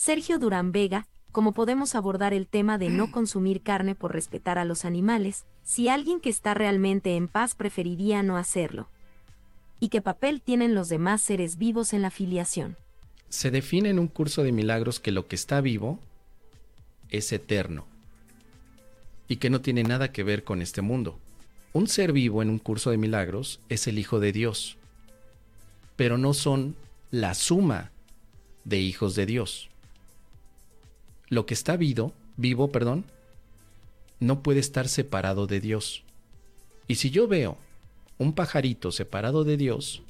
Sergio Durán Vega, cómo podemos abordar el tema de no consumir carne por respetar a los animales, si alguien que está realmente en paz preferiría no hacerlo. ¿Y qué papel tienen los demás seres vivos en la filiación? Se define en un curso de milagros que lo que está vivo es eterno y que no tiene nada que ver con este mundo. Un ser vivo en un curso de milagros es el Hijo de Dios, pero no son la suma de hijos de Dios. Lo que está vivo, vivo, perdón, no puede estar separado de Dios. Y si yo veo un pajarito separado de Dios,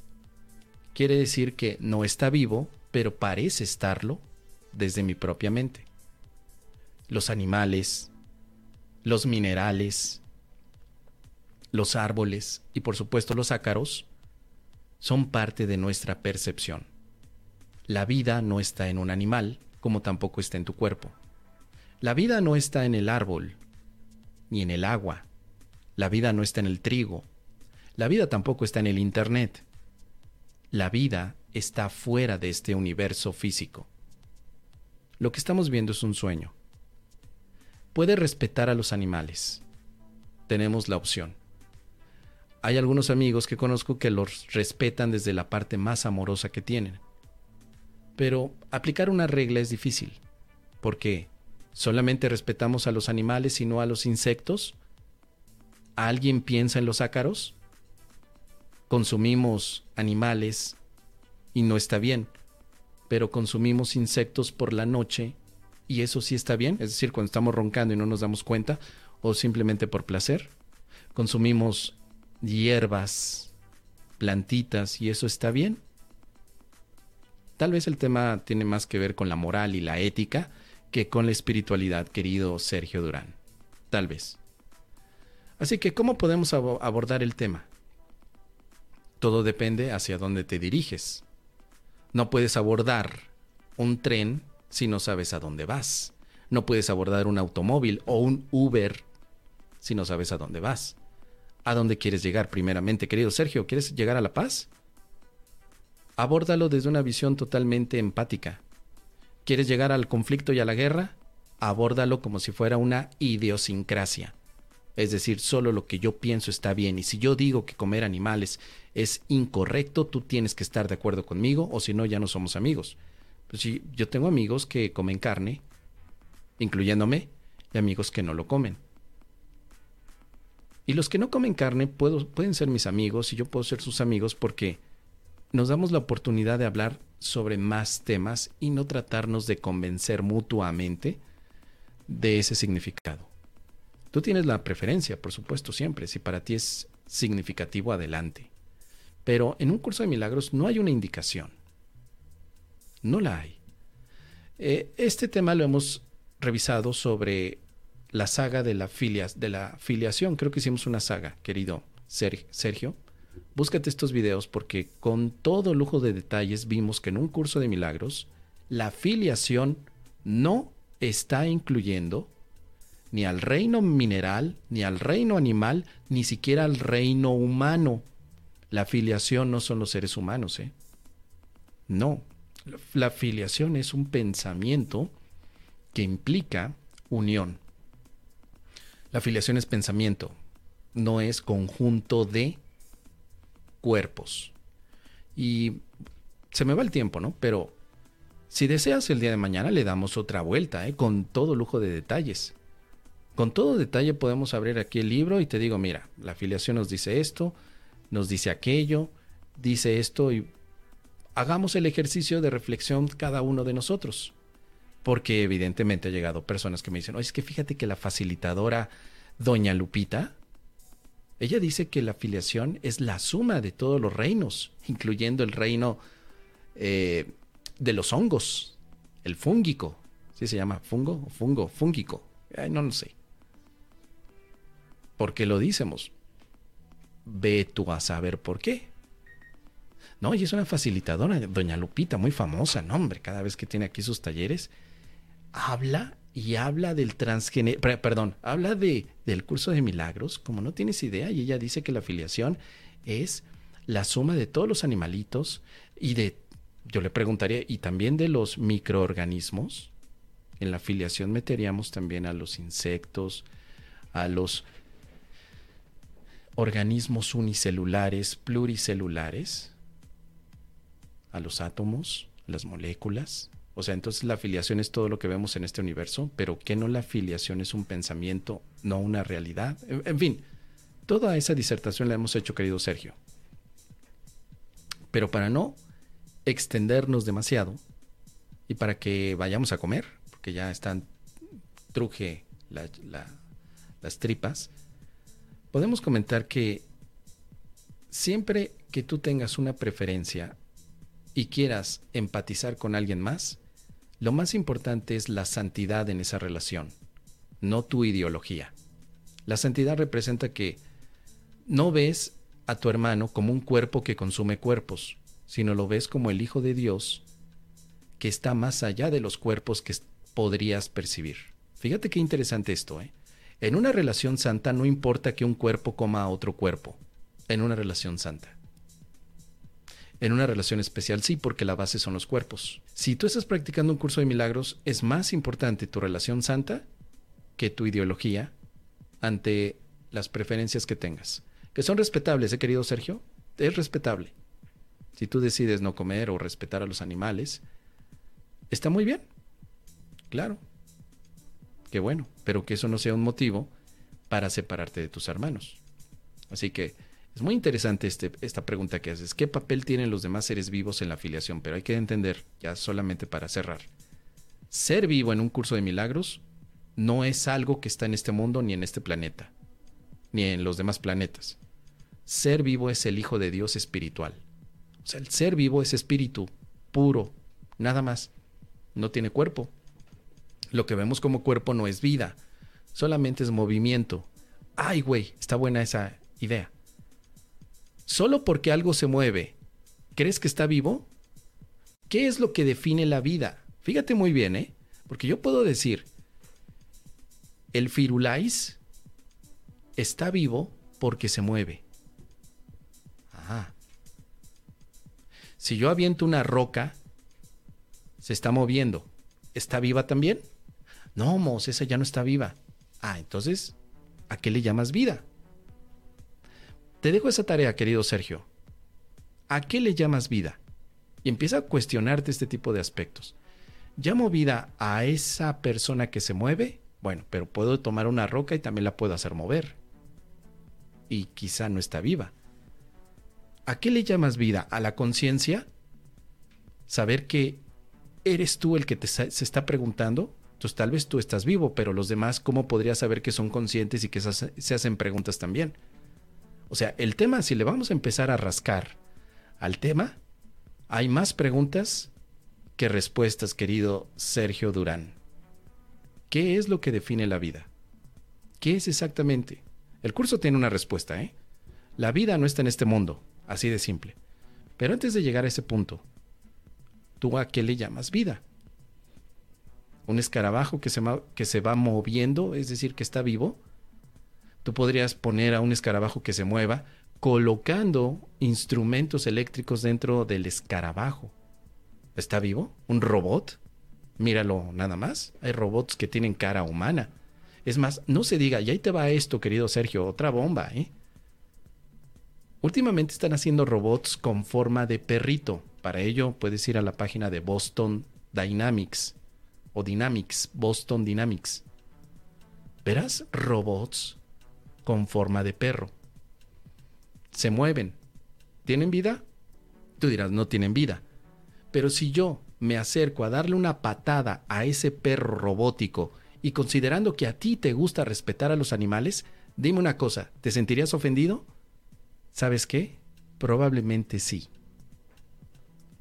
quiere decir que no está vivo, pero parece estarlo desde mi propia mente. Los animales, los minerales, los árboles y por supuesto los ácaros son parte de nuestra percepción. La vida no está en un animal, como tampoco está en tu cuerpo. La vida no está en el árbol, ni en el agua. La vida no está en el trigo. La vida tampoco está en el Internet. La vida está fuera de este universo físico. Lo que estamos viendo es un sueño puede respetar a los animales. Tenemos la opción. Hay algunos amigos que conozco que los respetan desde la parte más amorosa que tienen. Pero aplicar una regla es difícil. porque ¿Solamente respetamos a los animales y no a los insectos? ¿Alguien piensa en los ácaros? Consumimos animales y no está bien, pero consumimos insectos por la noche y eso sí está bien, es decir, cuando estamos roncando y no nos damos cuenta, o simplemente por placer. Consumimos hierbas, plantitas, y eso está bien. Tal vez el tema tiene más que ver con la moral y la ética que con la espiritualidad, querido Sergio Durán. Tal vez. Así que, ¿cómo podemos abordar el tema? Todo depende hacia dónde te diriges. No puedes abordar un tren si no sabes a dónde vas. No puedes abordar un automóvil o un Uber si no sabes a dónde vas. ¿A dónde quieres llegar primeramente, querido Sergio? ¿Quieres llegar a la paz? Abórdalo desde una visión totalmente empática. ¿Quieres llegar al conflicto y a la guerra? Abórdalo como si fuera una idiosincrasia. Es decir, solo lo que yo pienso está bien y si yo digo que comer animales es incorrecto, tú tienes que estar de acuerdo conmigo o si no ya no somos amigos. Pues sí, yo tengo amigos que comen carne, incluyéndome, y amigos que no lo comen. Y los que no comen carne pueden ser mis amigos y yo puedo ser sus amigos porque nos damos la oportunidad de hablar sobre más temas y no tratarnos de convencer mutuamente de ese significado. Tú tienes la preferencia, por supuesto, siempre. Si para ti es significativo, adelante. Pero en un curso de milagros no hay una indicación. No la hay. Eh, este tema lo hemos revisado sobre la saga de de la filiación. Creo que hicimos una saga, querido Sergio. Búscate estos videos porque con todo lujo de detalles vimos que en un curso de milagros la filiación no está incluyendo ni al reino mineral, ni al reino animal, ni siquiera al reino humano. La filiación no son los seres humanos, ¿eh? No, la filiación es un pensamiento que implica unión. La filiación es pensamiento, no es conjunto de cuerpos. Y se me va el tiempo, ¿no? Pero si deseas el día de mañana le damos otra vuelta, ¿eh? con todo lujo de detalles. Con todo detalle podemos abrir aquí el libro y te digo, mira, la afiliación nos dice esto, nos dice aquello, dice esto y hagamos el ejercicio de reflexión cada uno de nosotros. Porque evidentemente ha llegado personas que me dicen, oye, es que fíjate que la facilitadora Doña Lupita, ella dice que la afiliación es la suma de todos los reinos, incluyendo el reino eh, de los hongos, el fúngico. ¿Sí se llama fungo? Fungo, fúngico. no lo sé. ¿Por qué lo decimos? Ve tú a saber por qué. No, y es una facilitadora, doña Lupita, muy famosa, no, hombre, cada vez que tiene aquí sus talleres, habla y habla del transgénero, perdón, habla de, del curso de milagros, como no tienes idea, y ella dice que la afiliación es la suma de todos los animalitos y de yo le preguntaría, ¿y también de los microorganismos? En la filiación meteríamos también a los insectos, a los organismos unicelulares, pluricelulares, a los átomos, las moléculas. O sea, entonces la afiliación es todo lo que vemos en este universo, pero que no la afiliación es un pensamiento, no una realidad. En, en fin, toda esa disertación la hemos hecho, querido Sergio. Pero para no extendernos demasiado y para que vayamos a comer, porque ya están truje las tripas, podemos comentar que siempre que tú tengas una preferencia y quieras empatizar con alguien más, lo más importante es la santidad en esa relación, no tu ideología. La santidad representa que no ves a tu hermano como un cuerpo que consume cuerpos, sino lo ves como el Hijo de Dios que está más allá de los cuerpos que podrías percibir. Fíjate qué interesante esto, ¿eh? En una relación santa no importa que un cuerpo coma a otro cuerpo, en una relación santa. En una relación especial sí, porque la base son los cuerpos. Si tú estás practicando un curso de milagros, es más importante tu relación santa que tu ideología ante las preferencias que tengas. Que son respetables, ¿eh, querido Sergio? Es respetable. Si tú decides no comer o respetar a los animales, está muy bien. Claro, qué bueno, pero que eso no sea un motivo para separarte de tus hermanos. Así que es muy interesante este, esta pregunta que haces. ¿Qué papel tienen los demás seres vivos en la afiliación? Pero hay que entender, ya solamente para cerrar, ser vivo en un curso de milagros no es algo que está en este mundo ni en este planeta, ni en los demás planetas. Ser vivo es el Hijo de Dios espiritual. O sea, el ser vivo es espíritu puro, nada más. No tiene cuerpo. Lo que vemos como cuerpo no es vida, solamente es movimiento. Ay, güey, está buena esa idea. Solo porque algo se mueve, ¿crees que está vivo? ¿Qué es lo que define la vida? Fíjate muy bien, ¿eh? Porque yo puedo decir, el firulais está vivo porque se mueve. Ajá. Si yo aviento una roca, se está moviendo. ¿Está viva también? No, Mos, esa ya no está viva. Ah, entonces, ¿a qué le llamas vida? Te dejo esa tarea, querido Sergio. ¿A qué le llamas vida? Y empieza a cuestionarte este tipo de aspectos. ¿Llamo vida a esa persona que se mueve? Bueno, pero puedo tomar una roca y también la puedo hacer mover. Y quizá no está viva. ¿A qué le llamas vida? ¿A la conciencia? Saber que eres tú el que te se está preguntando entonces tal vez tú estás vivo, pero los demás, ¿cómo podrías saber que son conscientes y que se hacen preguntas también? O sea, el tema, si le vamos a empezar a rascar al tema, hay más preguntas que respuestas, querido Sergio Durán. ¿Qué es lo que define la vida? ¿Qué es exactamente? El curso tiene una respuesta, ¿eh? La vida no está en este mundo, así de simple. Pero antes de llegar a ese punto, ¿tú a qué le llamas vida? un escarabajo que se, que se va moviendo, es decir, que está vivo. Tú podrías poner a un escarabajo que se mueva colocando instrumentos eléctricos dentro del escarabajo. ¿Está vivo? ¿Un robot? Míralo nada más. Hay robots que tienen cara humana. Es más, no se diga, y ahí te va esto, querido Sergio, otra bomba, ¿eh? Últimamente están haciendo robots con forma de perrito. Para ello puedes ir a la página de Boston Dynamics o Dynamics, Boston Dynamics. Verás robots con forma de perro. Se mueven. ¿Tienen vida? Tú dirás, no tienen vida. Pero si yo me acerco a darle una patada a ese perro robótico y considerando que a ti te gusta respetar a los animales, dime una cosa, ¿te sentirías ofendido? ¿Sabes qué? Probablemente sí.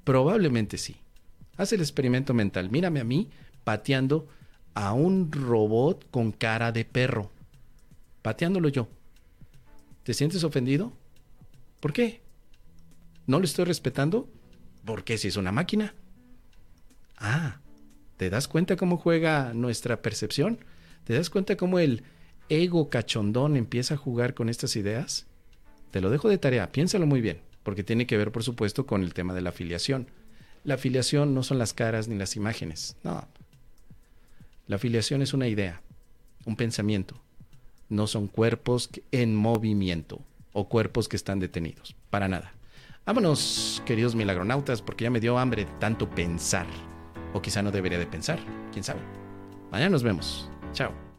Probablemente sí. Haz el experimento mental. Mírame a mí, pateando a un robot con cara de perro. Pateándolo yo. ¿Te sientes ofendido? ¿Por qué? ¿No le estoy respetando? Porque si es una máquina. Ah, ¿te das cuenta cómo juega nuestra percepción? ¿Te das cuenta cómo el ego cachondón empieza a jugar con estas ideas? Te lo dejo de tarea, piénsalo muy bien, porque tiene que ver, por supuesto, con el tema de la afiliación. La afiliación no son las caras ni las imágenes, no. La afiliación es una idea, un pensamiento. No son cuerpos en movimiento o cuerpos que están detenidos, para nada. Vámonos, queridos milagronautas, porque ya me dio hambre tanto pensar. O quizá no debería de pensar, quién sabe. Mañana nos vemos. Chao.